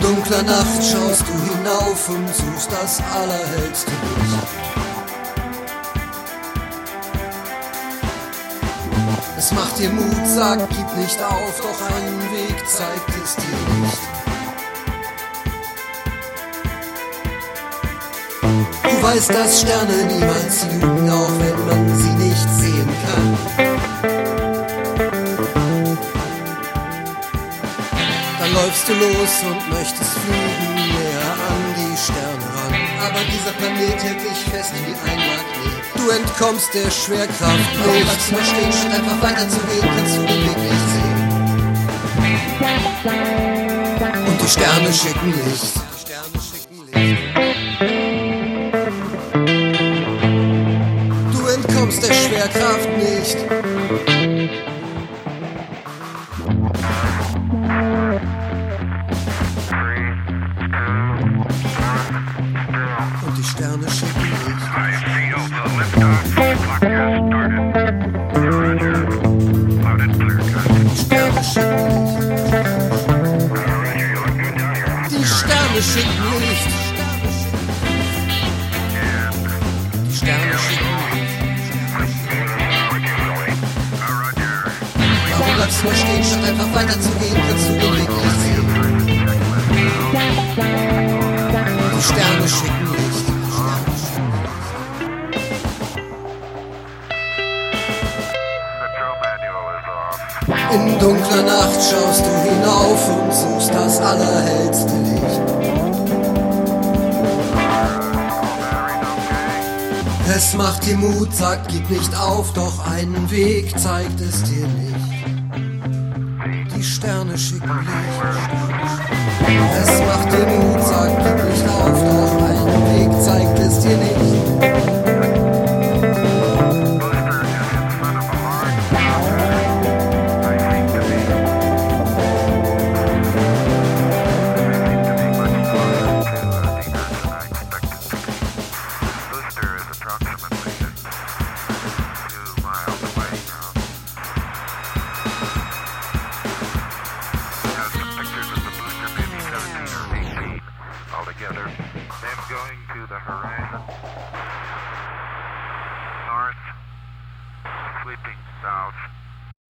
dunkler Nacht schaust du hinauf und suchst das allerhellste Licht. Es macht dir Mut, sagt, gib nicht auf, doch einen Weg zeigt es dir nicht. Du weißt, dass Sterne niemals lügen, auch wenn man sie nicht sehen kann. Läufst du los und möchtest fliegen näher an die Sterne ran. Aber dieser Planet hält dich fest wie ein Magnet. Du entkommst der Schwerkraft nicht. Bleibst nur stehen, statt einfach weiterzugehen, kannst du den Weg nicht sehen. Und die Sterne schicken Licht. Die Sterne schicken Licht. Du entkommst der Schwerkraft nicht. Warum bleibst du nur stehen, statt einfach weiterzugehen, kannst du den Weg nicht sehen. Die Sterne schicken In dunkler Nacht schaust du hinauf und suchst das allerhellste Licht. Es macht dir Mut, sagt, gib nicht auf, doch einen Weg zeigt es dir nicht. Die Sterne schicken Licht. Es macht dir Mut, altogether. Them going to the horizon. North, sweeping south.